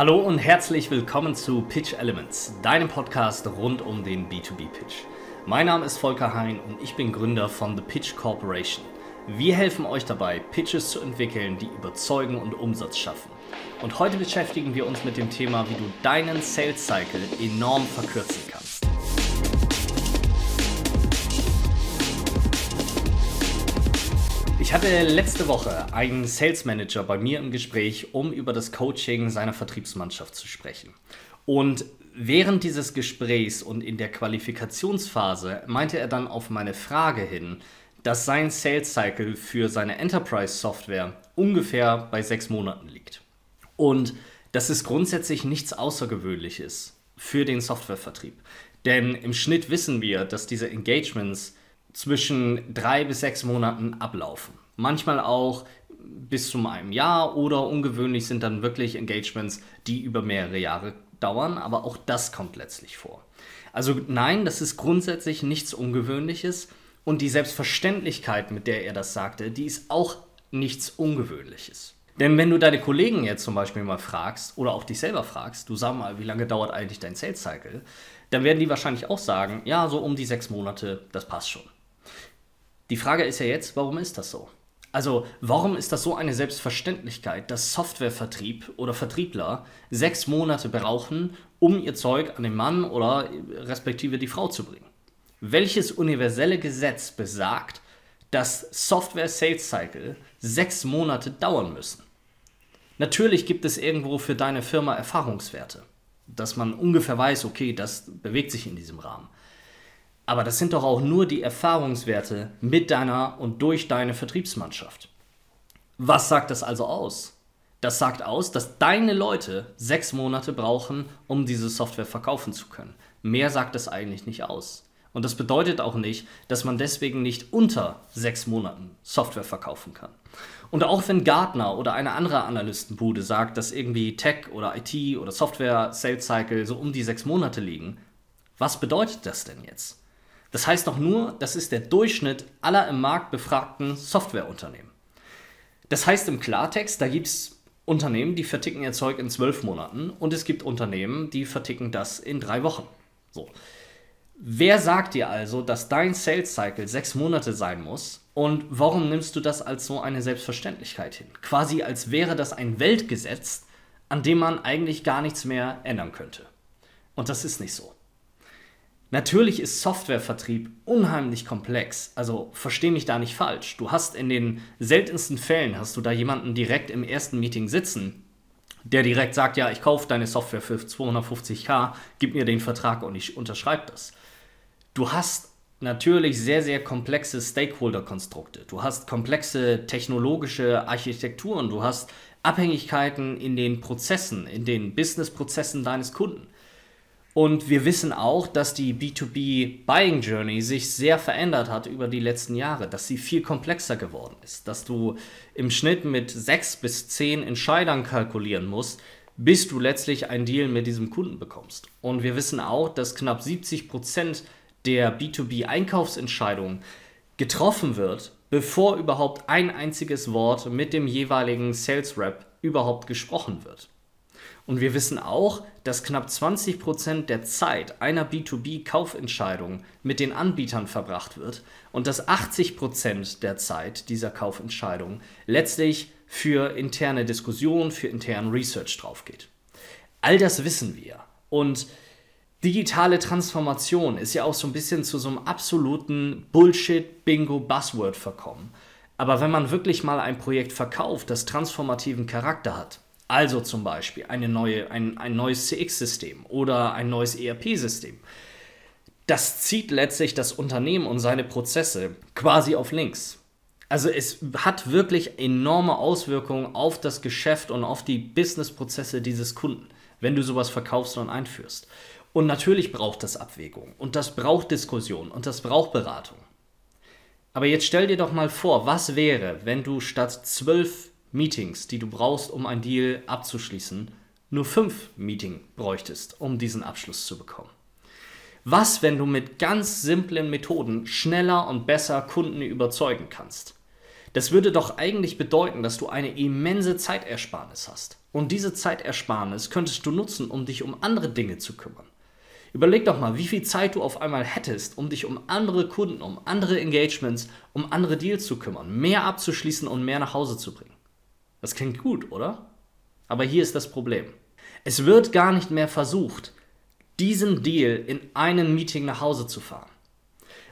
Hallo und herzlich willkommen zu Pitch Elements, deinem Podcast rund um den B2B-Pitch. Mein Name ist Volker Hein und ich bin Gründer von The Pitch Corporation. Wir helfen euch dabei, Pitches zu entwickeln, die überzeugen und Umsatz schaffen. Und heute beschäftigen wir uns mit dem Thema, wie du deinen Sales Cycle enorm verkürzen kannst. Ich hatte letzte Woche einen Sales Manager bei mir im Gespräch, um über das Coaching seiner Vertriebsmannschaft zu sprechen. Und während dieses Gesprächs und in der Qualifikationsphase meinte er dann auf meine Frage hin, dass sein Sales Cycle für seine Enterprise Software ungefähr bei sechs Monaten liegt. Und das ist grundsätzlich nichts Außergewöhnliches für den Softwarevertrieb. Denn im Schnitt wissen wir, dass diese Engagements zwischen drei bis sechs Monaten ablaufen. Manchmal auch bis zu einem Jahr oder ungewöhnlich sind dann wirklich Engagements, die über mehrere Jahre dauern, aber auch das kommt letztlich vor. Also nein, das ist grundsätzlich nichts Ungewöhnliches und die Selbstverständlichkeit, mit der er das sagte, die ist auch nichts Ungewöhnliches. Denn wenn du deine Kollegen jetzt zum Beispiel mal fragst oder auch dich selber fragst, du sag mal, wie lange dauert eigentlich dein Sales Cycle, dann werden die wahrscheinlich auch sagen, ja, so um die sechs Monate, das passt schon. Die Frage ist ja jetzt, warum ist das so? Also, warum ist das so eine Selbstverständlichkeit, dass Softwarevertrieb oder Vertriebler sechs Monate brauchen, um ihr Zeug an den Mann oder respektive die Frau zu bringen? Welches universelle Gesetz besagt, dass Software Sales Cycle sechs Monate dauern müssen? Natürlich gibt es irgendwo für deine Firma Erfahrungswerte, dass man ungefähr weiß, okay, das bewegt sich in diesem Rahmen. Aber das sind doch auch nur die Erfahrungswerte mit deiner und durch deine Vertriebsmannschaft. Was sagt das also aus? Das sagt aus, dass deine Leute sechs Monate brauchen, um diese Software verkaufen zu können. Mehr sagt das eigentlich nicht aus. Und das bedeutet auch nicht, dass man deswegen nicht unter sechs Monaten Software verkaufen kann. Und auch wenn Gartner oder eine andere Analystenbude sagt, dass irgendwie Tech oder IT oder Software Sales Cycle so um die sechs Monate liegen, was bedeutet das denn jetzt? Das heißt doch nur, das ist der Durchschnitt aller im Markt befragten Softwareunternehmen. Das heißt im Klartext, da gibt es Unternehmen, die verticken ihr Zeug in zwölf Monaten und es gibt Unternehmen, die verticken das in drei Wochen. So. Wer sagt dir also, dass dein Sales Cycle sechs Monate sein muss und warum nimmst du das als so eine Selbstverständlichkeit hin? Quasi als wäre das ein Weltgesetz, an dem man eigentlich gar nichts mehr ändern könnte. Und das ist nicht so. Natürlich ist Softwarevertrieb unheimlich komplex. Also versteh mich da nicht falsch. Du hast in den seltensten Fällen hast du da jemanden direkt im ersten Meeting sitzen, der direkt sagt, ja, ich kaufe deine Software für 250k, gib mir den Vertrag und ich unterschreibe das. Du hast natürlich sehr, sehr komplexe Stakeholder-Konstrukte. Du hast komplexe technologische Architekturen. Du hast Abhängigkeiten in den Prozessen, in den Business-Prozessen deines Kunden. Und wir wissen auch, dass die B2B Buying Journey sich sehr verändert hat über die letzten Jahre, dass sie viel komplexer geworden ist, dass du im Schnitt mit sechs bis zehn Entscheidern kalkulieren musst, bis du letztlich einen Deal mit diesem Kunden bekommst. Und wir wissen auch, dass knapp 70 Prozent der B2B Einkaufsentscheidungen getroffen wird, bevor überhaupt ein einziges Wort mit dem jeweiligen Sales Rep überhaupt gesprochen wird. Und wir wissen auch, dass knapp 20% der Zeit einer B2B-Kaufentscheidung mit den Anbietern verbracht wird und dass 80% der Zeit dieser Kaufentscheidung letztlich für interne Diskussionen, für internen Research draufgeht. All das wissen wir. Und digitale Transformation ist ja auch so ein bisschen zu so einem absoluten Bullshit-Bingo-Buzzword verkommen. Aber wenn man wirklich mal ein Projekt verkauft, das transformativen Charakter hat, also zum Beispiel eine neue, ein, ein neues CX-System oder ein neues ERP-System. Das zieht letztlich das Unternehmen und seine Prozesse quasi auf links. Also es hat wirklich enorme Auswirkungen auf das Geschäft und auf die Business-Prozesse dieses Kunden, wenn du sowas verkaufst und einführst. Und natürlich braucht das Abwägung und das braucht Diskussion und das braucht Beratung. Aber jetzt stell dir doch mal vor, was wäre, wenn du statt zwölf Meetings, die du brauchst, um ein Deal abzuschließen, nur fünf Meetings bräuchtest, um diesen Abschluss zu bekommen. Was, wenn du mit ganz simplen Methoden schneller und besser Kunden überzeugen kannst? Das würde doch eigentlich bedeuten, dass du eine immense Zeitersparnis hast. Und diese Zeitersparnis könntest du nutzen, um dich um andere Dinge zu kümmern. Überleg doch mal, wie viel Zeit du auf einmal hättest, um dich um andere Kunden, um andere Engagements, um andere Deals zu kümmern, mehr abzuschließen und mehr nach Hause zu bringen. Das klingt gut, oder? Aber hier ist das Problem. Es wird gar nicht mehr versucht, diesen Deal in einem Meeting nach Hause zu fahren.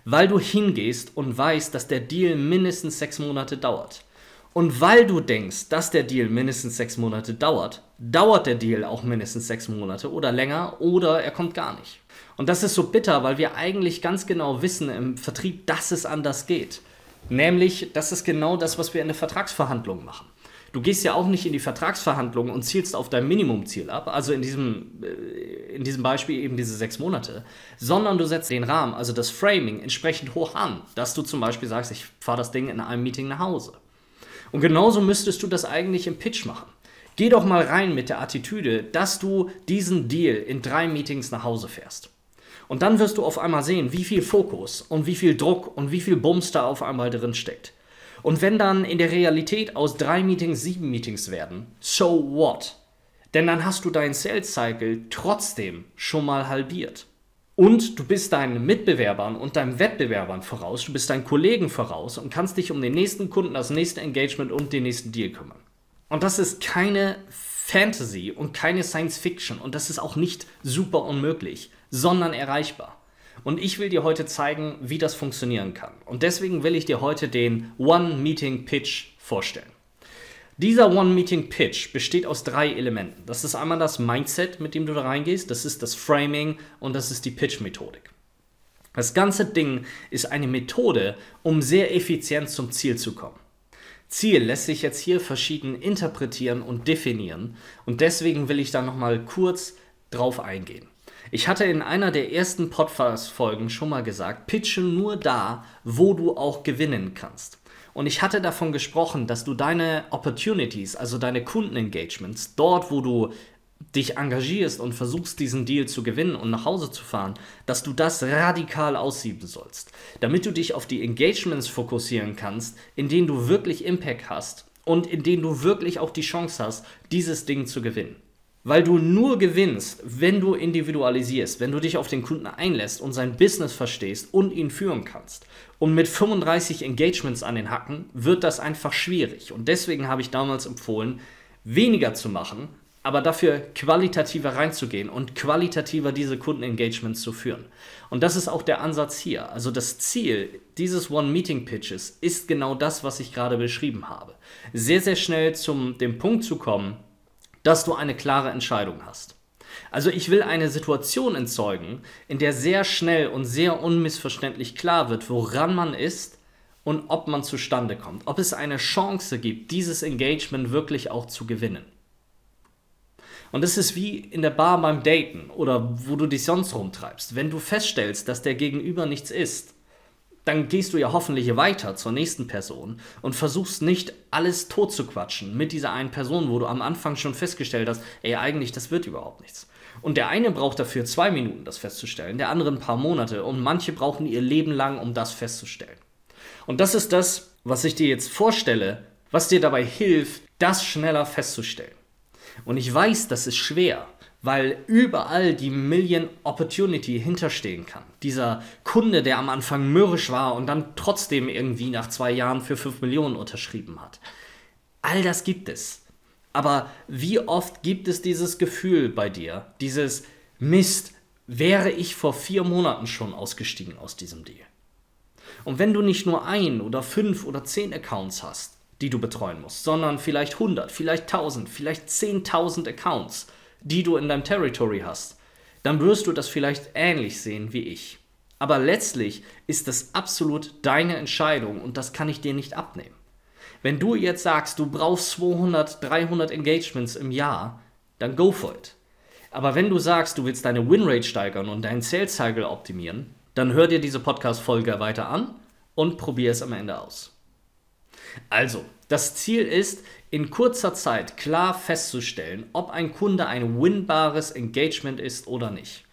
Weil du hingehst und weißt, dass der Deal mindestens sechs Monate dauert. Und weil du denkst, dass der Deal mindestens sechs Monate dauert, dauert der Deal auch mindestens sechs Monate oder länger oder er kommt gar nicht. Und das ist so bitter, weil wir eigentlich ganz genau wissen im Vertrieb, dass es anders geht. Nämlich, das ist genau das, was wir in der Vertragsverhandlung machen. Du gehst ja auch nicht in die Vertragsverhandlungen und zielst auf dein Minimumziel ab, also in diesem, äh, in diesem Beispiel eben diese sechs Monate, sondern du setzt den Rahmen, also das Framing, entsprechend hoch an, dass du zum Beispiel sagst, ich fahre das Ding in einem Meeting nach Hause. Und genauso müsstest du das eigentlich im Pitch machen. Geh doch mal rein mit der Attitüde, dass du diesen Deal in drei Meetings nach Hause fährst. Und dann wirst du auf einmal sehen, wie viel Fokus und wie viel Druck und wie viel Bums da auf einmal drin steckt. Und wenn dann in der Realität aus drei Meetings sieben Meetings werden, so what? Denn dann hast du deinen Sales Cycle trotzdem schon mal halbiert. Und du bist deinen Mitbewerbern und deinen Wettbewerbern voraus, du bist deinen Kollegen voraus und kannst dich um den nächsten Kunden, das nächste Engagement und den nächsten Deal kümmern. Und das ist keine Fantasy und keine Science Fiction und das ist auch nicht super unmöglich, sondern erreichbar. Und ich will dir heute zeigen, wie das funktionieren kann. Und deswegen will ich dir heute den One-Meeting-Pitch vorstellen. Dieser One-Meeting-Pitch besteht aus drei Elementen. Das ist einmal das Mindset, mit dem du da reingehst, das ist das Framing und das ist die Pitch-Methodik. Das ganze Ding ist eine Methode, um sehr effizient zum Ziel zu kommen. Ziel lässt sich jetzt hier verschieden interpretieren und definieren und deswegen will ich da nochmal kurz drauf eingehen. Ich hatte in einer der ersten Podcast-Folgen schon mal gesagt, pitche nur da, wo du auch gewinnen kannst. Und ich hatte davon gesprochen, dass du deine Opportunities, also deine Kundenengagements, dort, wo du dich engagierst und versuchst, diesen Deal zu gewinnen und nach Hause zu fahren, dass du das radikal aussieben sollst, damit du dich auf die Engagements fokussieren kannst, in denen du wirklich Impact hast und in denen du wirklich auch die Chance hast, dieses Ding zu gewinnen. Weil du nur gewinnst, wenn du individualisierst, wenn du dich auf den Kunden einlässt und sein Business verstehst und ihn führen kannst. Und mit 35 Engagements an den Hacken wird das einfach schwierig. Und deswegen habe ich damals empfohlen, weniger zu machen, aber dafür qualitativer reinzugehen und qualitativer diese Kundenengagements zu führen. Und das ist auch der Ansatz hier. Also das Ziel dieses One-Meeting-Pitches ist genau das, was ich gerade beschrieben habe. Sehr, sehr schnell zum dem Punkt zu kommen, dass du eine klare Entscheidung hast. Also ich will eine Situation entzeugen, in der sehr schnell und sehr unmissverständlich klar wird, woran man ist und ob man zustande kommt, ob es eine Chance gibt, dieses Engagement wirklich auch zu gewinnen. Und das ist wie in der Bar beim Daten oder wo du dich sonst rumtreibst. Wenn du feststellst, dass der Gegenüber nichts ist, dann gehst du ja hoffentlich weiter zur nächsten Person und versuchst nicht alles tot zu quatschen mit dieser einen Person, wo du am Anfang schon festgestellt hast, ey, eigentlich, das wird überhaupt nichts. Und der eine braucht dafür zwei Minuten, das festzustellen, der andere ein paar Monate und manche brauchen ihr Leben lang, um das festzustellen. Und das ist das, was ich dir jetzt vorstelle, was dir dabei hilft, das schneller festzustellen. Und ich weiß, das ist schwer weil überall die Million Opportunity hinterstehen kann. Dieser Kunde, der am Anfang mürrisch war und dann trotzdem irgendwie nach zwei Jahren für 5 Millionen unterschrieben hat. All das gibt es. Aber wie oft gibt es dieses Gefühl bei dir, dieses Mist, wäre ich vor vier Monaten schon ausgestiegen aus diesem Deal? Und wenn du nicht nur ein oder fünf oder zehn Accounts hast, die du betreuen musst, sondern vielleicht 100, vielleicht 1000, vielleicht 10.000 Accounts, die du in deinem Territory hast, dann wirst du das vielleicht ähnlich sehen wie ich. Aber letztlich ist das absolut deine Entscheidung und das kann ich dir nicht abnehmen. Wenn du jetzt sagst, du brauchst 200, 300 Engagements im Jahr, dann go for it. Aber wenn du sagst, du willst deine Winrate steigern und deinen Sales Cycle optimieren, dann hör dir diese Podcast-Folge weiter an und probier es am Ende aus. Also, das Ziel ist, in kurzer Zeit klar festzustellen, ob ein Kunde ein winbares Engagement ist oder nicht.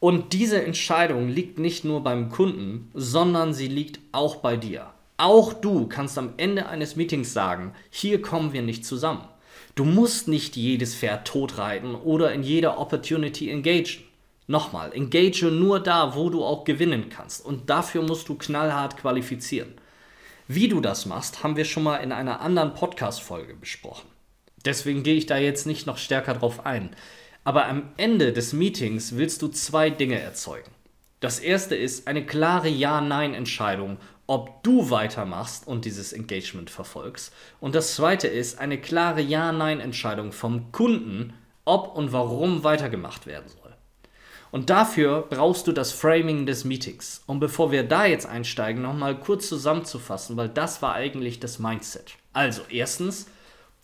Und diese Entscheidung liegt nicht nur beim Kunden, sondern sie liegt auch bei dir. Auch du kannst am Ende eines Meetings sagen, hier kommen wir nicht zusammen. Du musst nicht jedes Pferd totreiten oder in jeder Opportunity engagen. Nochmal, engage nur da, wo du auch gewinnen kannst. Und dafür musst du knallhart qualifizieren. Wie du das machst, haben wir schon mal in einer anderen Podcast-Folge besprochen. Deswegen gehe ich da jetzt nicht noch stärker drauf ein. Aber am Ende des Meetings willst du zwei Dinge erzeugen. Das erste ist eine klare Ja-Nein-Entscheidung, ob du weitermachst und dieses Engagement verfolgst. Und das zweite ist eine klare Ja-Nein-Entscheidung vom Kunden, ob und warum weitergemacht werden soll. Und dafür brauchst du das Framing des Meetings. Und bevor wir da jetzt einsteigen, nochmal kurz zusammenzufassen, weil das war eigentlich das Mindset. Also erstens,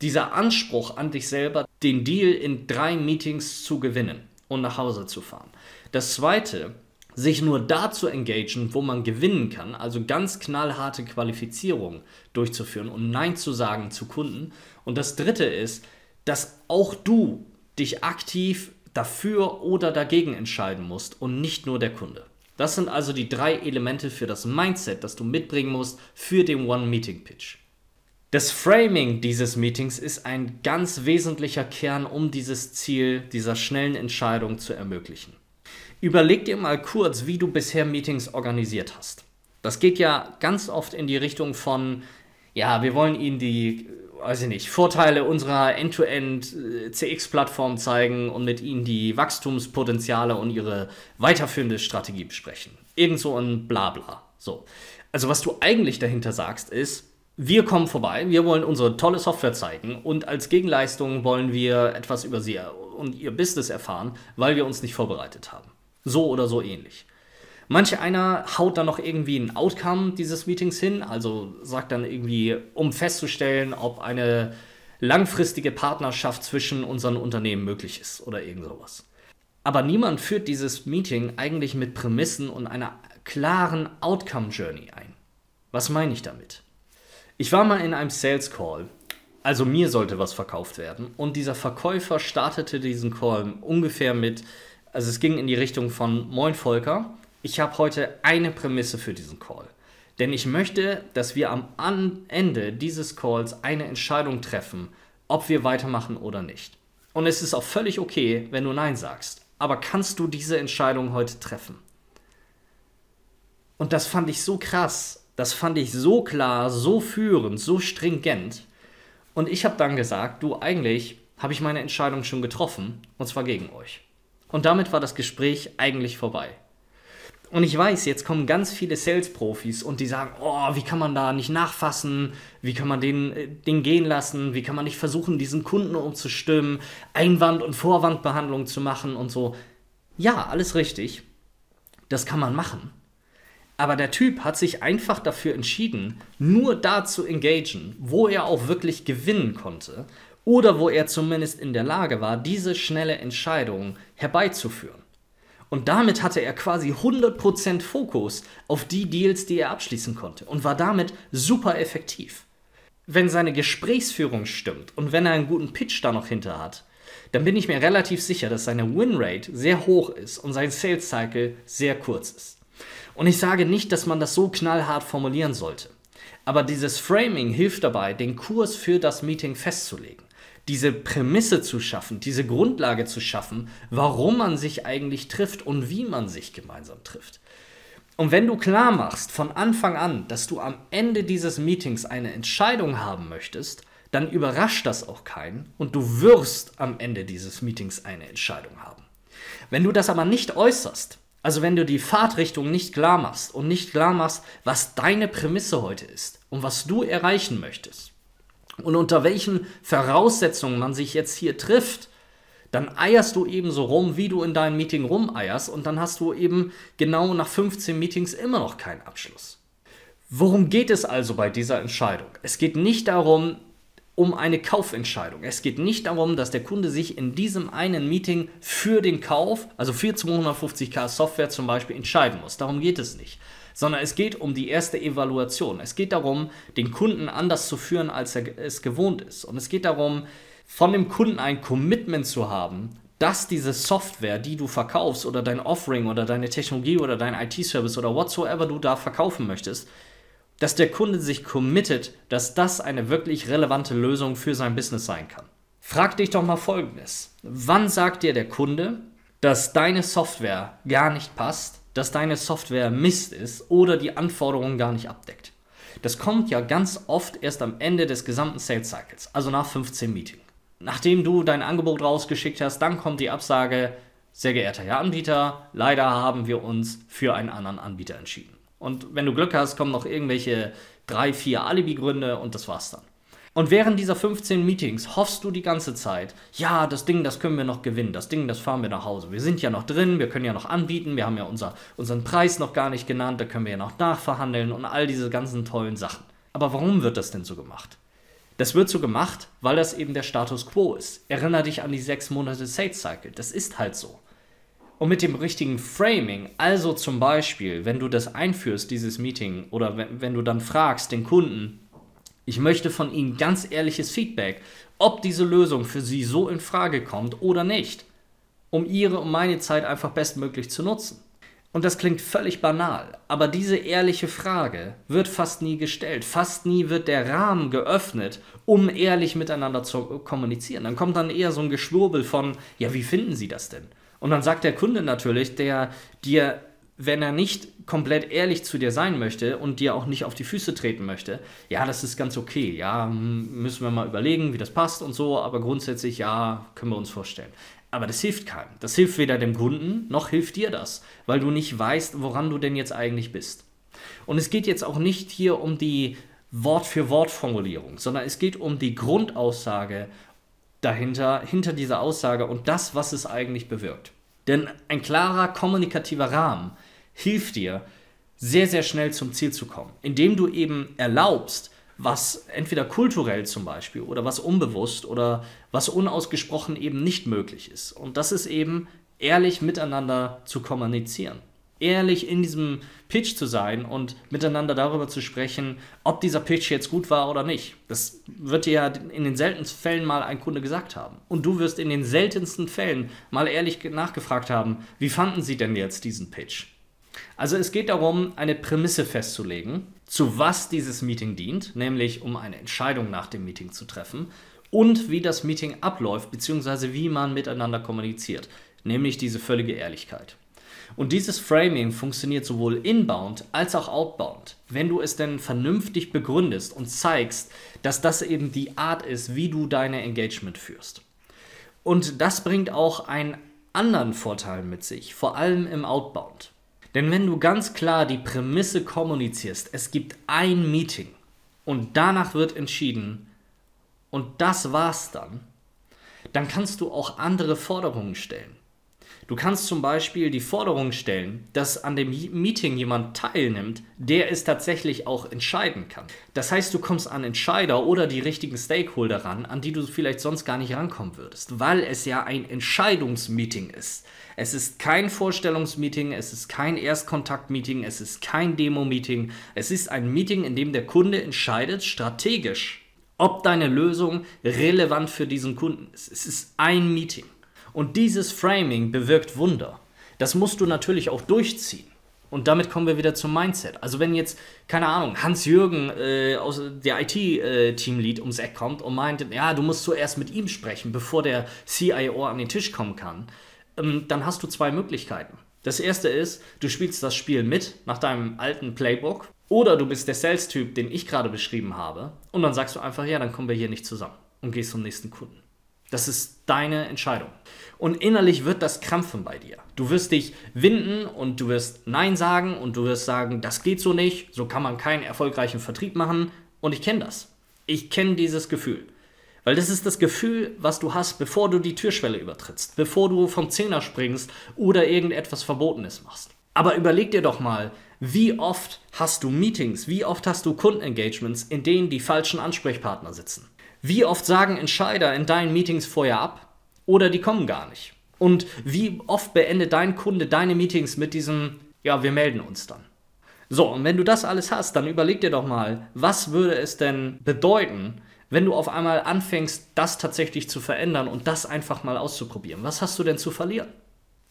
dieser Anspruch an dich selber, den Deal in drei Meetings zu gewinnen und nach Hause zu fahren. Das zweite, sich nur da zu engagieren, wo man gewinnen kann, also ganz knallharte Qualifizierung durchzuführen und Nein zu sagen zu Kunden. Und das dritte ist, dass auch du dich aktiv dafür oder dagegen entscheiden musst und nicht nur der Kunde. Das sind also die drei Elemente für das Mindset, das du mitbringen musst für den One-Meeting-Pitch. Das Framing dieses Meetings ist ein ganz wesentlicher Kern, um dieses Ziel dieser schnellen Entscheidung zu ermöglichen. Überleg dir mal kurz, wie du bisher Meetings organisiert hast. Das geht ja ganz oft in die Richtung von, ja, wir wollen Ihnen die, weiß ich nicht, Vorteile unserer End-to-End-CX-Plattform zeigen und mit Ihnen die Wachstumspotenziale und Ihre weiterführende Strategie besprechen. Irgend so ein Blabla. So. Also was du eigentlich dahinter sagst, ist, wir kommen vorbei, wir wollen unsere tolle Software zeigen und als Gegenleistung wollen wir etwas über Sie und Ihr Business erfahren, weil wir uns nicht vorbereitet haben. So oder so ähnlich. Manche einer haut dann noch irgendwie ein Outcome dieses Meetings hin, also sagt dann irgendwie, um festzustellen, ob eine langfristige Partnerschaft zwischen unseren Unternehmen möglich ist oder irgend sowas. Aber niemand führt dieses Meeting eigentlich mit Prämissen und einer klaren Outcome Journey ein. Was meine ich damit? Ich war mal in einem Sales Call, also mir sollte was verkauft werden, und dieser Verkäufer startete diesen Call ungefähr mit, also es ging in die Richtung von Moin Volker, ich habe heute eine Prämisse für diesen Call. Denn ich möchte, dass wir am Ende dieses Calls eine Entscheidung treffen, ob wir weitermachen oder nicht. Und es ist auch völlig okay, wenn du Nein sagst. Aber kannst du diese Entscheidung heute treffen? Und das fand ich so krass, das fand ich so klar, so führend, so stringent. Und ich habe dann gesagt, du eigentlich habe ich meine Entscheidung schon getroffen, und zwar gegen euch. Und damit war das Gespräch eigentlich vorbei. Und ich weiß, jetzt kommen ganz viele Sales-Profis und die sagen, oh, wie kann man da nicht nachfassen? Wie kann man den, äh, den gehen lassen? Wie kann man nicht versuchen, diesen Kunden umzustimmen, Einwand- und Vorwandbehandlung zu machen und so. Ja, alles richtig. Das kann man machen. Aber der Typ hat sich einfach dafür entschieden, nur da zu engagieren, wo er auch wirklich gewinnen konnte oder wo er zumindest in der Lage war, diese schnelle Entscheidung herbeizuführen. Und damit hatte er quasi 100% Fokus auf die Deals, die er abschließen konnte und war damit super effektiv. Wenn seine Gesprächsführung stimmt und wenn er einen guten Pitch da noch hinter hat, dann bin ich mir relativ sicher, dass seine Winrate sehr hoch ist und sein Sales Cycle sehr kurz ist. Und ich sage nicht, dass man das so knallhart formulieren sollte. Aber dieses Framing hilft dabei, den Kurs für das Meeting festzulegen diese Prämisse zu schaffen, diese Grundlage zu schaffen, warum man sich eigentlich trifft und wie man sich gemeinsam trifft. Und wenn du klar machst von Anfang an, dass du am Ende dieses Meetings eine Entscheidung haben möchtest, dann überrascht das auch keinen und du wirst am Ende dieses Meetings eine Entscheidung haben. Wenn du das aber nicht äußerst, also wenn du die Fahrtrichtung nicht klar machst und nicht klar machst, was deine Prämisse heute ist und was du erreichen möchtest, und unter welchen Voraussetzungen man sich jetzt hier trifft, dann eierst du eben so rum, wie du in deinem Meeting rumeierst und dann hast du eben genau nach 15 Meetings immer noch keinen Abschluss. Worum geht es also bei dieser Entscheidung? Es geht nicht darum, um eine Kaufentscheidung. Es geht nicht darum, dass der Kunde sich in diesem einen Meeting für den Kauf, also für 250k Software zum Beispiel, entscheiden muss. Darum geht es nicht sondern es geht um die erste Evaluation. Es geht darum, den Kunden anders zu führen, als er es gewohnt ist. Und es geht darum, von dem Kunden ein Commitment zu haben, dass diese Software, die du verkaufst oder dein Offering oder deine Technologie oder dein IT-Service oder whatsoever du da verkaufen möchtest, dass der Kunde sich committet, dass das eine wirklich relevante Lösung für sein Business sein kann. Frag dich doch mal folgendes. Wann sagt dir der Kunde, dass deine Software gar nicht passt, dass deine Software Mist ist oder die Anforderungen gar nicht abdeckt? Das kommt ja ganz oft erst am Ende des gesamten Sales Cycles, also nach 15 Meetings. Nachdem du dein Angebot rausgeschickt hast, dann kommt die Absage, sehr geehrter Herr Anbieter, leider haben wir uns für einen anderen Anbieter entschieden. Und wenn du Glück hast, kommen noch irgendwelche drei, vier Alibi-Gründe und das war's dann. Und während dieser 15 Meetings hoffst du die ganze Zeit, ja, das Ding, das können wir noch gewinnen, das Ding, das fahren wir nach Hause. Wir sind ja noch drin, wir können ja noch anbieten, wir haben ja unser, unseren Preis noch gar nicht genannt, da können wir ja noch nachverhandeln und all diese ganzen tollen Sachen. Aber warum wird das denn so gemacht? Das wird so gemacht, weil das eben der Status quo ist. Erinner dich an die sechs Monate Sales Cycle. Das ist halt so. Und mit dem richtigen Framing, also zum Beispiel, wenn du das einführst, dieses Meeting, oder wenn, wenn du dann fragst den Kunden, ich möchte von Ihnen ganz ehrliches Feedback, ob diese Lösung für Sie so in Frage kommt oder nicht, um Ihre und meine Zeit einfach bestmöglich zu nutzen. Und das klingt völlig banal, aber diese ehrliche Frage wird fast nie gestellt. Fast nie wird der Rahmen geöffnet, um ehrlich miteinander zu kommunizieren. Dann kommt dann eher so ein Geschwurbel von, ja, wie finden Sie das denn? Und dann sagt der Kunde natürlich, der dir wenn er nicht komplett ehrlich zu dir sein möchte und dir auch nicht auf die Füße treten möchte, ja, das ist ganz okay. Ja, müssen wir mal überlegen, wie das passt und so, aber grundsätzlich, ja, können wir uns vorstellen. Aber das hilft keinem. Das hilft weder dem Kunden, noch hilft dir das, weil du nicht weißt, woran du denn jetzt eigentlich bist. Und es geht jetzt auch nicht hier um die Wort-für-Wort-Formulierung, sondern es geht um die Grundaussage dahinter, hinter dieser Aussage und das, was es eigentlich bewirkt. Denn ein klarer kommunikativer Rahmen hilft dir, sehr, sehr schnell zum Ziel zu kommen, indem du eben erlaubst, was entweder kulturell zum Beispiel oder was unbewusst oder was unausgesprochen eben nicht möglich ist. Und das ist eben ehrlich miteinander zu kommunizieren ehrlich in diesem Pitch zu sein und miteinander darüber zu sprechen, ob dieser Pitch jetzt gut war oder nicht. Das wird dir ja in den seltensten Fällen mal ein Kunde gesagt haben. Und du wirst in den seltensten Fällen mal ehrlich nachgefragt haben, wie fanden sie denn jetzt diesen Pitch? Also es geht darum, eine Prämisse festzulegen, zu was dieses Meeting dient, nämlich um eine Entscheidung nach dem Meeting zu treffen und wie das Meeting abläuft, beziehungsweise wie man miteinander kommuniziert, nämlich diese völlige Ehrlichkeit. Und dieses Framing funktioniert sowohl inbound als auch outbound. Wenn du es denn vernünftig begründest und zeigst, dass das eben die Art ist, wie du deine Engagement führst. Und das bringt auch einen anderen Vorteil mit sich, vor allem im Outbound. Denn wenn du ganz klar die Prämisse kommunizierst, es gibt ein Meeting und danach wird entschieden und das war's dann, dann kannst du auch andere Forderungen stellen. Du kannst zum Beispiel die Forderung stellen, dass an dem Meeting jemand teilnimmt, der es tatsächlich auch entscheiden kann. Das heißt, du kommst an Entscheider oder die richtigen Stakeholder ran, an die du vielleicht sonst gar nicht rankommen würdest, weil es ja ein Entscheidungsmeeting ist. Es ist kein Vorstellungsmeeting, es ist kein Erstkontaktmeeting, es ist kein Demo-Meeting. Es ist ein Meeting, in dem der Kunde entscheidet strategisch, ob deine Lösung relevant für diesen Kunden ist. Es ist ein Meeting. Und dieses Framing bewirkt Wunder. Das musst du natürlich auch durchziehen. Und damit kommen wir wieder zum Mindset. Also wenn jetzt, keine Ahnung, Hans-Jürgen äh, aus der IT-Teamlead äh, ums Eck kommt und meint, ja, du musst zuerst mit ihm sprechen, bevor der CIO an den Tisch kommen kann, ähm, dann hast du zwei Möglichkeiten. Das erste ist, du spielst das Spiel mit nach deinem alten Playbook oder du bist der Sales-Typ, den ich gerade beschrieben habe und dann sagst du einfach, ja, dann kommen wir hier nicht zusammen und gehst zum nächsten Kunden. Das ist deine Entscheidung. Und innerlich wird das krampfen bei dir. Du wirst dich winden und du wirst Nein sagen und du wirst sagen, das geht so nicht, so kann man keinen erfolgreichen Vertrieb machen. Und ich kenne das. Ich kenne dieses Gefühl. Weil das ist das Gefühl, was du hast, bevor du die Türschwelle übertrittst, bevor du vom Zehner springst oder irgendetwas Verbotenes machst. Aber überleg dir doch mal, wie oft hast du Meetings, wie oft hast du Kundenengagements, in denen die falschen Ansprechpartner sitzen? Wie oft sagen Entscheider in deinen Meetings vorher ab oder die kommen gar nicht? Und wie oft beendet dein Kunde deine Meetings mit diesem, ja, wir melden uns dann? So, und wenn du das alles hast, dann überleg dir doch mal, was würde es denn bedeuten, wenn du auf einmal anfängst, das tatsächlich zu verändern und das einfach mal auszuprobieren? Was hast du denn zu verlieren?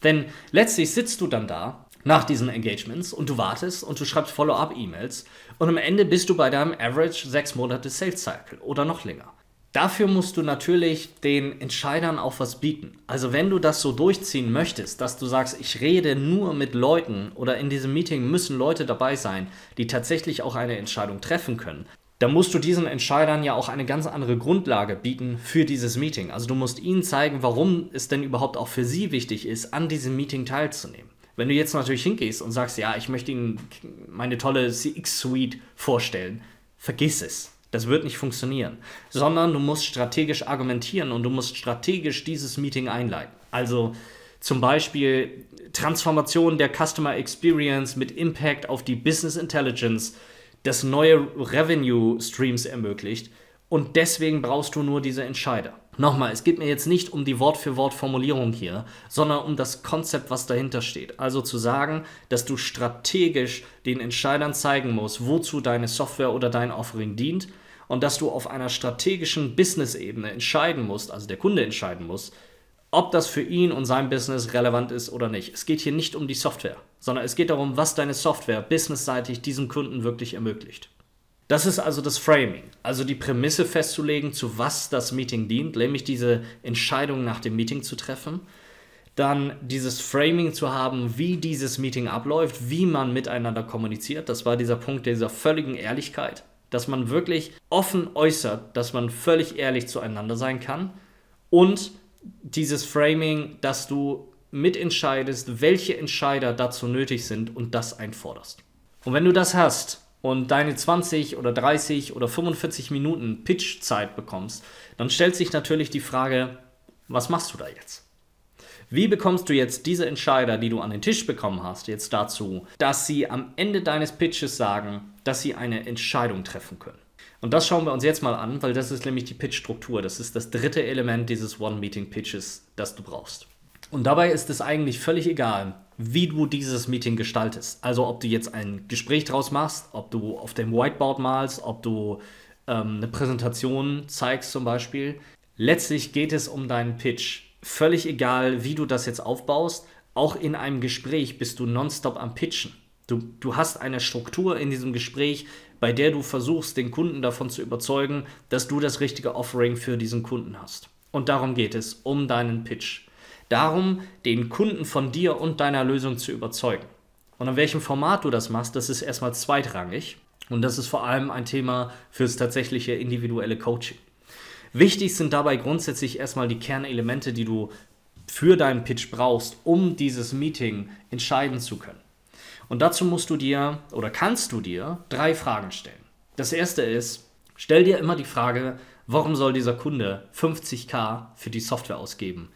Denn letztlich sitzt du dann da nach diesen Engagements und du wartest und du schreibst Follow-up-E-Mails und am Ende bist du bei deinem Average sechs Monate Sales Cycle oder noch länger. Dafür musst du natürlich den Entscheidern auch was bieten. Also wenn du das so durchziehen möchtest, dass du sagst, ich rede nur mit Leuten oder in diesem Meeting müssen Leute dabei sein, die tatsächlich auch eine Entscheidung treffen können, dann musst du diesen Entscheidern ja auch eine ganz andere Grundlage bieten für dieses Meeting. Also du musst ihnen zeigen, warum es denn überhaupt auch für sie wichtig ist, an diesem Meeting teilzunehmen. Wenn du jetzt natürlich hingehst und sagst, ja, ich möchte Ihnen meine tolle CX-Suite vorstellen, vergiss es. Das wird nicht funktionieren. Sondern du musst strategisch argumentieren und du musst strategisch dieses Meeting einleiten. Also zum Beispiel Transformation der Customer Experience mit Impact auf die Business Intelligence, das neue Revenue Streams ermöglicht. Und deswegen brauchst du nur diese Entscheider. Nochmal, es geht mir jetzt nicht um die Wort-für-Wort-Formulierung hier, sondern um das Konzept, was dahinter steht. Also zu sagen, dass du strategisch den Entscheidern zeigen musst, wozu deine Software oder dein Offering dient und dass du auf einer strategischen Business-Ebene entscheiden musst, also der Kunde entscheiden muss, ob das für ihn und sein Business relevant ist oder nicht. Es geht hier nicht um die Software, sondern es geht darum, was deine Software businessseitig diesem Kunden wirklich ermöglicht. Das ist also das Framing, also die Prämisse festzulegen, zu was das Meeting dient, nämlich diese Entscheidung nach dem Meeting zu treffen. Dann dieses Framing zu haben, wie dieses Meeting abläuft, wie man miteinander kommuniziert. Das war dieser Punkt dieser völligen Ehrlichkeit dass man wirklich offen äußert, dass man völlig ehrlich zueinander sein kann und dieses Framing, dass du mitentscheidest, welche Entscheider dazu nötig sind und das einforderst. Und wenn du das hast und deine 20 oder 30 oder 45 Minuten Pitch-Zeit bekommst, dann stellt sich natürlich die Frage, was machst du da jetzt? Wie bekommst du jetzt diese Entscheider, die du an den Tisch bekommen hast, jetzt dazu, dass sie am Ende deines Pitches sagen, dass sie eine Entscheidung treffen können? Und das schauen wir uns jetzt mal an, weil das ist nämlich die Pitch-Struktur. Das ist das dritte Element dieses One-Meeting-Pitches, das du brauchst. Und dabei ist es eigentlich völlig egal, wie du dieses Meeting gestaltest. Also ob du jetzt ein Gespräch draus machst, ob du auf dem Whiteboard malst, ob du ähm, eine Präsentation zeigst zum Beispiel. Letztlich geht es um deinen Pitch völlig egal, wie du das jetzt aufbaust, auch in einem Gespräch bist du nonstop am Pitchen. Du, du hast eine Struktur in diesem Gespräch, bei der du versuchst, den Kunden davon zu überzeugen, dass du das richtige Offering für diesen Kunden hast. Und darum geht es, um deinen Pitch. Darum, den Kunden von dir und deiner Lösung zu überzeugen. Und in welchem Format du das machst, das ist erstmal zweitrangig. Und das ist vor allem ein Thema fürs tatsächliche individuelle Coaching. Wichtig sind dabei grundsätzlich erstmal die Kernelemente, die du für deinen Pitch brauchst, um dieses Meeting entscheiden zu können. Und dazu musst du dir oder kannst du dir drei Fragen stellen. Das erste ist, stell dir immer die Frage, warum soll dieser Kunde 50k für die Software ausgeben?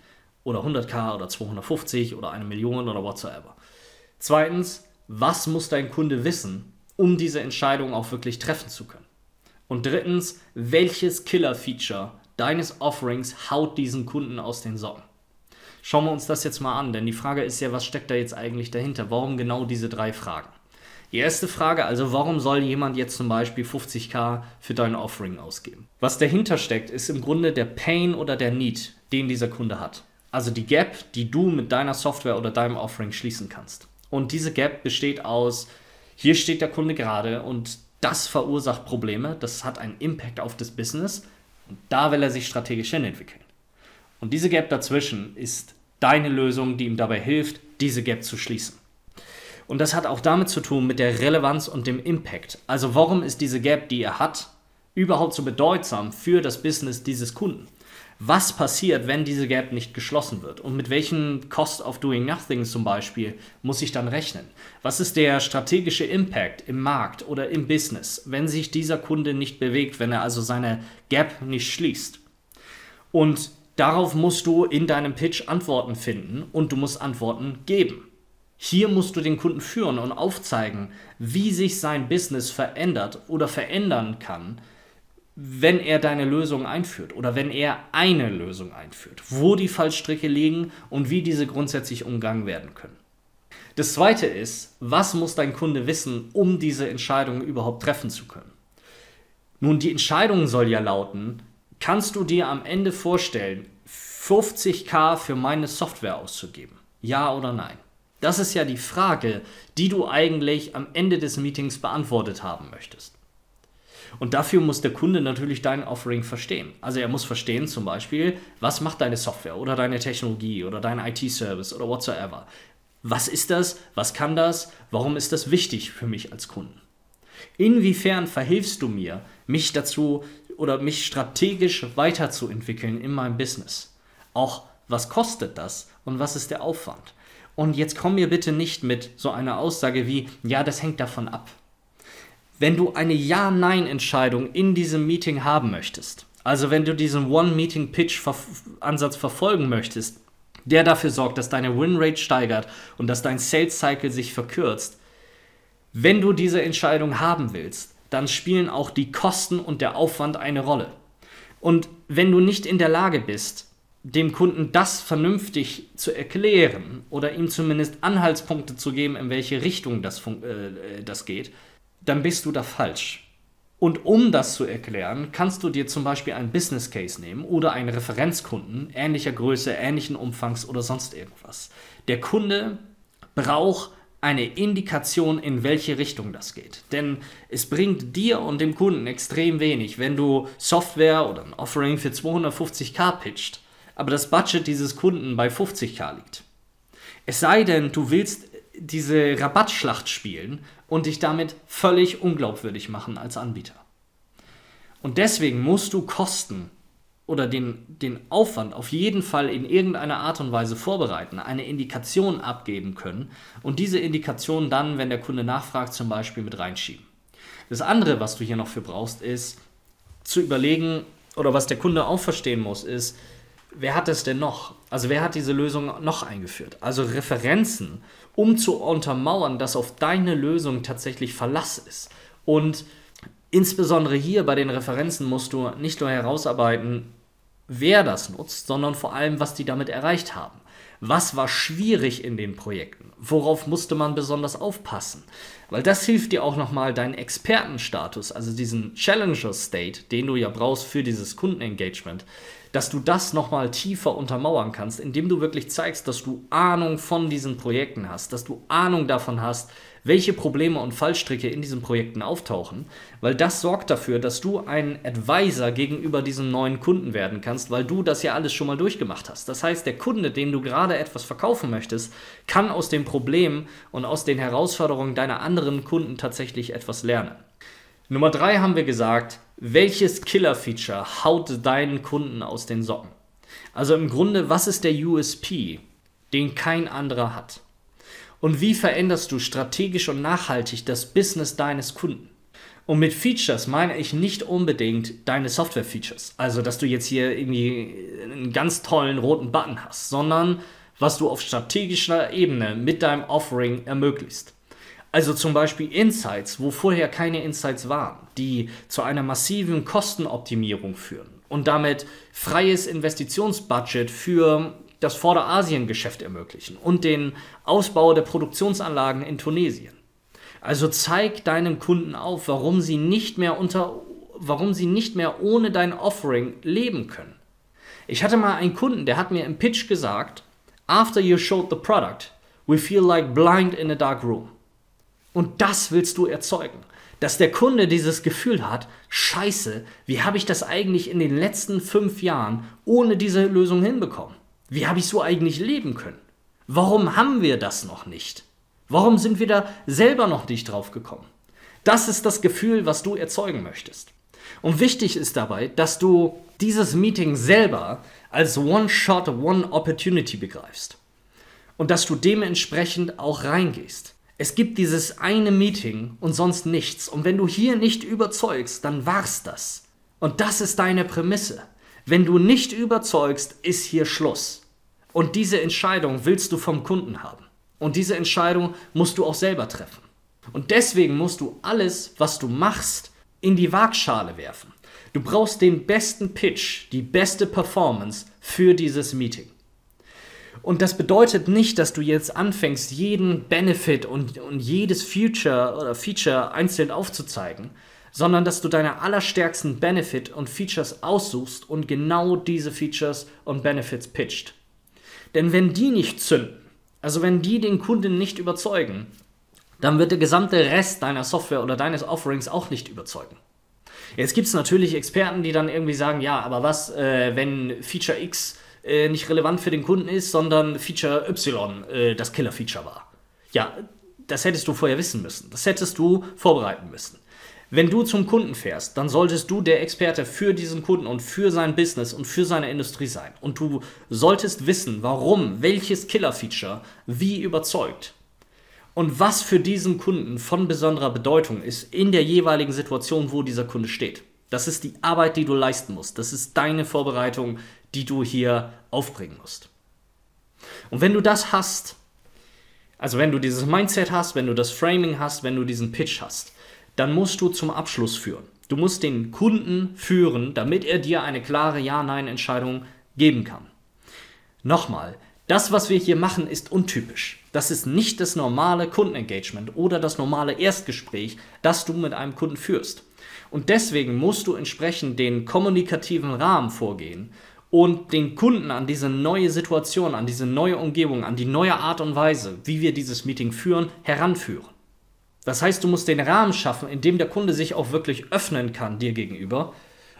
Oder 100k oder 250 oder eine Million oder whatsoever. Zweitens, was muss dein Kunde wissen, um diese Entscheidung auch wirklich treffen zu können? Und drittens, welches Killer-Feature deines Offerings haut diesen Kunden aus den Socken? Schauen wir uns das jetzt mal an, denn die Frage ist ja, was steckt da jetzt eigentlich dahinter? Warum genau diese drei Fragen? Die erste Frage, also warum soll jemand jetzt zum Beispiel 50k für dein Offering ausgeben? Was dahinter steckt, ist im Grunde der Pain oder der Need, den dieser Kunde hat. Also die Gap, die du mit deiner Software oder deinem Offering schließen kannst. Und diese Gap besteht aus, hier steht der Kunde gerade und das verursacht Probleme, das hat einen Impact auf das Business und da will er sich strategisch hinentwickeln. Und diese Gap dazwischen ist deine Lösung, die ihm dabei hilft, diese Gap zu schließen. Und das hat auch damit zu tun mit der Relevanz und dem Impact. Also warum ist diese Gap, die er hat, überhaupt so bedeutsam für das Business dieses Kunden? was passiert, wenn diese Gap nicht geschlossen wird und mit welchen Cost of Doing Nothing zum Beispiel muss ich dann rechnen. Was ist der strategische Impact im Markt oder im Business, wenn sich dieser Kunde nicht bewegt, wenn er also seine Gap nicht schließt? Und darauf musst du in deinem Pitch Antworten finden und du musst Antworten geben. Hier musst du den Kunden führen und aufzeigen, wie sich sein Business verändert oder verändern kann, wenn er deine Lösung einführt oder wenn er eine Lösung einführt, wo die Fallstricke liegen und wie diese grundsätzlich umgangen werden können. Das zweite ist, was muss dein Kunde wissen, um diese Entscheidung überhaupt treffen zu können? Nun, die Entscheidung soll ja lauten, kannst du dir am Ende vorstellen, 50k für meine Software auszugeben? Ja oder nein? Das ist ja die Frage, die du eigentlich am Ende des Meetings beantwortet haben möchtest. Und dafür muss der Kunde natürlich dein Offering verstehen. Also er muss verstehen zum Beispiel, was macht deine Software oder deine Technologie oder dein IT-Service oder whatsoever. Was ist das? Was kann das? Warum ist das wichtig für mich als Kunden? Inwiefern verhilfst du mir, mich dazu oder mich strategisch weiterzuentwickeln in meinem Business? Auch was kostet das und was ist der Aufwand? Und jetzt komm mir bitte nicht mit so einer Aussage wie, ja, das hängt davon ab. Wenn du eine Ja-Nein-Entscheidung in diesem Meeting haben möchtest, also wenn du diesen One-Meeting-Pitch-Ansatz verfolgen möchtest, der dafür sorgt, dass deine Win-Rate steigert und dass dein Sales-Cycle sich verkürzt, wenn du diese Entscheidung haben willst, dann spielen auch die Kosten und der Aufwand eine Rolle. Und wenn du nicht in der Lage bist, dem Kunden das vernünftig zu erklären oder ihm zumindest Anhaltspunkte zu geben, in welche Richtung das, äh, das geht, dann bist du da falsch. Und um das zu erklären, kannst du dir zum Beispiel einen Business Case nehmen oder einen Referenzkunden ähnlicher Größe, ähnlichen Umfangs oder sonst irgendwas. Der Kunde braucht eine Indikation, in welche Richtung das geht. Denn es bringt dir und dem Kunden extrem wenig, wenn du Software oder ein Offering für 250k pitcht, aber das Budget dieses Kunden bei 50k liegt. Es sei denn, du willst diese Rabattschlacht spielen und dich damit völlig unglaubwürdig machen als Anbieter. Und deswegen musst du Kosten oder den, den Aufwand auf jeden Fall in irgendeiner Art und Weise vorbereiten, eine Indikation abgeben können und diese Indikation dann, wenn der Kunde nachfragt, zum Beispiel mit reinschieben. Das andere, was du hier noch für brauchst, ist zu überlegen, oder was der Kunde auch verstehen muss, ist, wer hat es denn noch? Also wer hat diese Lösung noch eingeführt? Also Referenzen, um zu untermauern, dass auf deine Lösung tatsächlich Verlass ist. Und insbesondere hier bei den Referenzen musst du nicht nur herausarbeiten, wer das nutzt, sondern vor allem, was die damit erreicht haben. Was war schwierig in den Projekten? Worauf musste man besonders aufpassen? Weil das hilft dir auch nochmal, deinen Expertenstatus, also diesen Challenger State, den du ja brauchst für dieses Kundenengagement, dass du das nochmal tiefer untermauern kannst, indem du wirklich zeigst, dass du Ahnung von diesen Projekten hast, dass du Ahnung davon hast, welche Probleme und Fallstricke in diesen Projekten auftauchen, weil das sorgt dafür, dass du ein Advisor gegenüber diesem neuen Kunden werden kannst, weil du das ja alles schon mal durchgemacht hast. Das heißt, der Kunde, dem du gerade etwas verkaufen möchtest, kann aus den Problemen und aus den Herausforderungen deiner anderen Kunden tatsächlich etwas lernen. Nummer drei haben wir gesagt, welches Killer-Feature haut deinen Kunden aus den Socken? Also im Grunde, was ist der USP, den kein anderer hat? Und wie veränderst du strategisch und nachhaltig das Business deines Kunden? Und mit Features meine ich nicht unbedingt deine Software-Features. Also, dass du jetzt hier irgendwie einen ganz tollen roten Button hast, sondern was du auf strategischer Ebene mit deinem Offering ermöglicht. Also zum Beispiel Insights, wo vorher keine Insights waren, die zu einer massiven Kostenoptimierung führen und damit freies Investitionsbudget für das Vorderasien-Geschäft ermöglichen und den Ausbau der Produktionsanlagen in Tunesien. Also zeig deinem Kunden auf, warum sie nicht mehr unter warum sie nicht mehr ohne dein Offering leben können. Ich hatte mal einen Kunden, der hat mir im Pitch gesagt, after you showed the product, we feel like blind in a dark room. Und das willst du erzeugen. Dass der Kunde dieses Gefühl hat, scheiße, wie habe ich das eigentlich in den letzten fünf Jahren ohne diese Lösung hinbekommen? Wie habe ich so eigentlich leben können? Warum haben wir das noch nicht? Warum sind wir da selber noch nicht drauf gekommen? Das ist das Gefühl, was du erzeugen möchtest. Und wichtig ist dabei, dass du dieses Meeting selber als One-Shot, One-Opportunity begreifst. Und dass du dementsprechend auch reingehst. Es gibt dieses eine Meeting und sonst nichts. Und wenn du hier nicht überzeugst, dann war's das. Und das ist deine Prämisse. Wenn du nicht überzeugst, ist hier Schluss. Und diese Entscheidung willst du vom Kunden haben. Und diese Entscheidung musst du auch selber treffen. Und deswegen musst du alles, was du machst, in die Waagschale werfen. Du brauchst den besten Pitch, die beste Performance für dieses Meeting. Und das bedeutet nicht, dass du jetzt anfängst, jeden Benefit und, und jedes Future oder Feature einzeln aufzuzeigen, sondern dass du deine allerstärksten Benefit und Features aussuchst und genau diese Features und Benefits pitcht. Denn wenn die nicht zünden, also wenn die den Kunden nicht überzeugen, dann wird der gesamte Rest deiner Software oder deines Offerings auch nicht überzeugen. Jetzt gibt es natürlich Experten, die dann irgendwie sagen, ja, aber was, äh, wenn Feature X äh, nicht relevant für den Kunden ist, sondern Feature Y äh, das Killer-Feature war. Ja, das hättest du vorher wissen müssen. Das hättest du vorbereiten müssen. Wenn du zum Kunden fährst, dann solltest du der Experte für diesen Kunden und für sein Business und für seine Industrie sein. Und du solltest wissen, warum welches Killer-Feature wie überzeugt. Und was für diesen Kunden von besonderer Bedeutung ist in der jeweiligen Situation, wo dieser Kunde steht. Das ist die Arbeit, die du leisten musst. Das ist deine Vorbereitung, die du hier aufbringen musst. Und wenn du das hast, also wenn du dieses Mindset hast, wenn du das Framing hast, wenn du diesen Pitch hast, dann musst du zum Abschluss führen. Du musst den Kunden führen, damit er dir eine klare Ja-Nein-Entscheidung geben kann. Nochmal, das, was wir hier machen, ist untypisch. Das ist nicht das normale Kundenengagement oder das normale Erstgespräch, das du mit einem Kunden führst. Und deswegen musst du entsprechend den kommunikativen Rahmen vorgehen und den Kunden an diese neue Situation, an diese neue Umgebung, an die neue Art und Weise, wie wir dieses Meeting führen, heranführen. Das heißt, du musst den Rahmen schaffen, in dem der Kunde sich auch wirklich öffnen kann dir gegenüber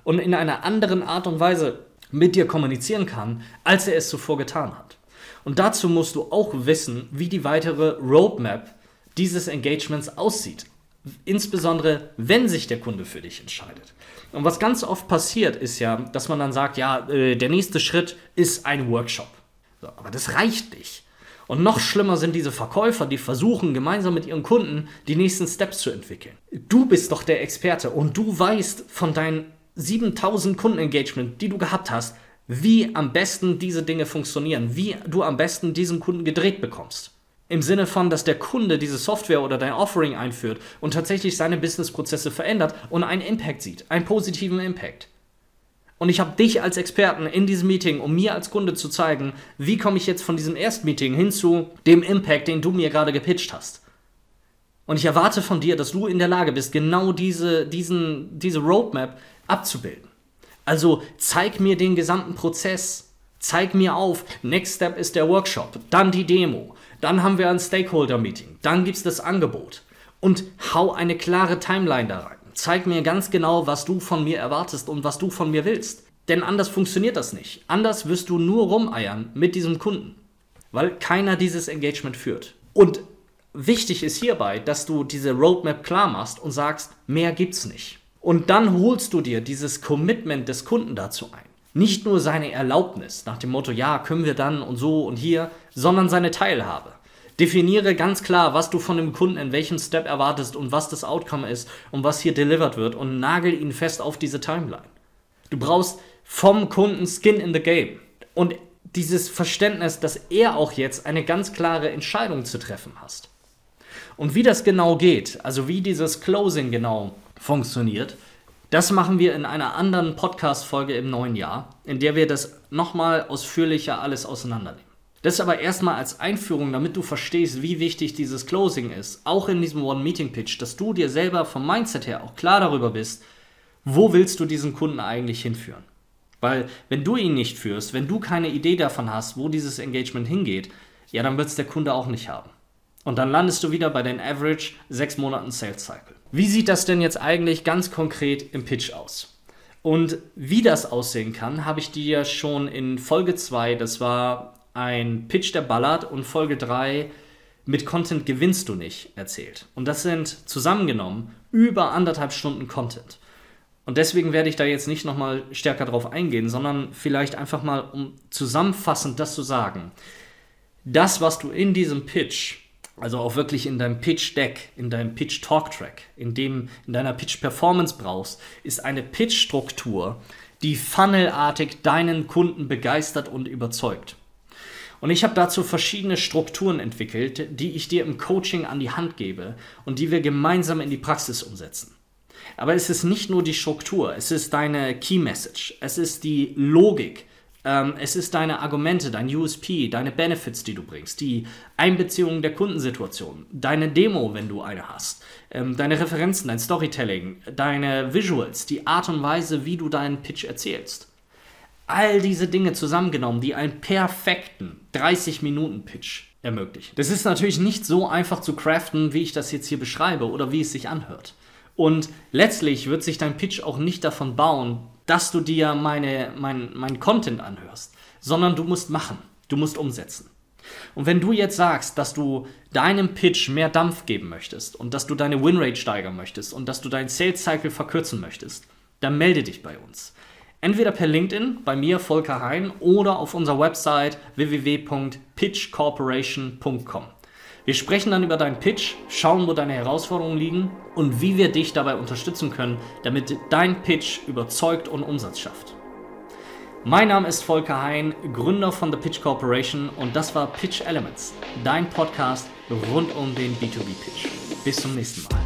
und in einer anderen Art und Weise mit dir kommunizieren kann, als er es zuvor getan hat. Und dazu musst du auch wissen, wie die weitere Roadmap dieses Engagements aussieht. Insbesondere, wenn sich der Kunde für dich entscheidet. Und was ganz oft passiert, ist ja, dass man dann sagt, ja, äh, der nächste Schritt ist ein Workshop. So, aber das reicht nicht. Und noch schlimmer sind diese Verkäufer, die versuchen, gemeinsam mit ihren Kunden die nächsten Steps zu entwickeln. Du bist doch der Experte und du weißt von deinen 7000 Kundenengagement, die du gehabt hast, wie am besten diese Dinge funktionieren, wie du am besten diesen Kunden gedreht bekommst. Im Sinne von, dass der Kunde diese Software oder dein Offering einführt und tatsächlich seine Businessprozesse verändert und einen Impact sieht, einen positiven Impact. Und ich habe dich als Experten in diesem Meeting, um mir als Kunde zu zeigen, wie komme ich jetzt von diesem Erstmeeting hin zu dem Impact, den du mir gerade gepitcht hast. Und ich erwarte von dir, dass du in der Lage bist, genau diese, diesen, diese Roadmap abzubilden. Also zeig mir den gesamten Prozess. Zeig mir auf, Next Step ist der Workshop, dann die Demo, dann haben wir ein Stakeholder-Meeting, dann gibt es das Angebot. Und hau eine klare Timeline da rein. Zeig mir ganz genau, was du von mir erwartest und was du von mir willst. Denn anders funktioniert das nicht. Anders wirst du nur rumeiern mit diesem Kunden, weil keiner dieses Engagement führt. Und wichtig ist hierbei, dass du diese Roadmap klar machst und sagst, mehr gibt's nicht. Und dann holst du dir dieses Commitment des Kunden dazu ein. Nicht nur seine Erlaubnis nach dem Motto, ja, können wir dann und so und hier, sondern seine Teilhabe. Definiere ganz klar, was du von dem Kunden in welchem Step erwartest und was das Outcome ist und was hier delivered wird und nagel ihn fest auf diese Timeline. Du brauchst vom Kunden Skin in the Game und dieses Verständnis, dass er auch jetzt eine ganz klare Entscheidung zu treffen hast. Und wie das genau geht, also wie dieses Closing genau funktioniert, das machen wir in einer anderen Podcast-Folge im neuen Jahr, in der wir das nochmal ausführlicher alles auseinandernehmen. Das aber erstmal als Einführung, damit du verstehst, wie wichtig dieses Closing ist, auch in diesem One-Meeting-Pitch, dass du dir selber vom Mindset her auch klar darüber bist, wo willst du diesen Kunden eigentlich hinführen. Weil wenn du ihn nicht führst, wenn du keine Idee davon hast, wo dieses Engagement hingeht, ja, dann wird es der Kunde auch nicht haben. Und dann landest du wieder bei den Average sechs Monaten Sales Cycle. Wie sieht das denn jetzt eigentlich ganz konkret im Pitch aus? Und wie das aussehen kann, habe ich dir schon in Folge 2, das war ein Pitch der Ballard und Folge 3 mit Content gewinnst du nicht erzählt. Und das sind zusammengenommen über anderthalb Stunden Content. Und deswegen werde ich da jetzt nicht nochmal stärker drauf eingehen, sondern vielleicht einfach mal, um zusammenfassend das zu sagen. Das, was du in diesem Pitch, also auch wirklich in deinem Pitch Deck, in deinem Pitch Talk Track, in, dem, in deiner Pitch Performance brauchst, ist eine Pitch-Struktur, die funnelartig deinen Kunden begeistert und überzeugt. Und ich habe dazu verschiedene Strukturen entwickelt, die ich dir im Coaching an die Hand gebe und die wir gemeinsam in die Praxis umsetzen. Aber es ist nicht nur die Struktur, es ist deine Key Message, es ist die Logik, ähm, es ist deine Argumente, dein USP, deine Benefits, die du bringst, die Einbeziehung der Kundensituation, deine Demo, wenn du eine hast, ähm, deine Referenzen, dein Storytelling, deine Visuals, die Art und Weise, wie du deinen Pitch erzählst. All diese Dinge zusammengenommen, die einen perfekten 30-Minuten-Pitch ermöglichen. Das ist natürlich nicht so einfach zu craften, wie ich das jetzt hier beschreibe oder wie es sich anhört. Und letztlich wird sich dein Pitch auch nicht davon bauen, dass du dir meine, mein, mein Content anhörst, sondern du musst machen, du musst umsetzen. Und wenn du jetzt sagst, dass du deinem Pitch mehr Dampf geben möchtest und dass du deine Winrate steigern möchtest und dass du deinen Sales Cycle verkürzen möchtest, dann melde dich bei uns. Entweder per LinkedIn bei mir Volker Hein oder auf unserer Website www.pitchcorporation.com. Wir sprechen dann über deinen Pitch, schauen, wo deine Herausforderungen liegen und wie wir dich dabei unterstützen können, damit dein Pitch überzeugt und Umsatz schafft. Mein Name ist Volker Hein, Gründer von The Pitch Corporation und das war Pitch Elements, dein Podcast rund um den B2B-Pitch. Bis zum nächsten Mal.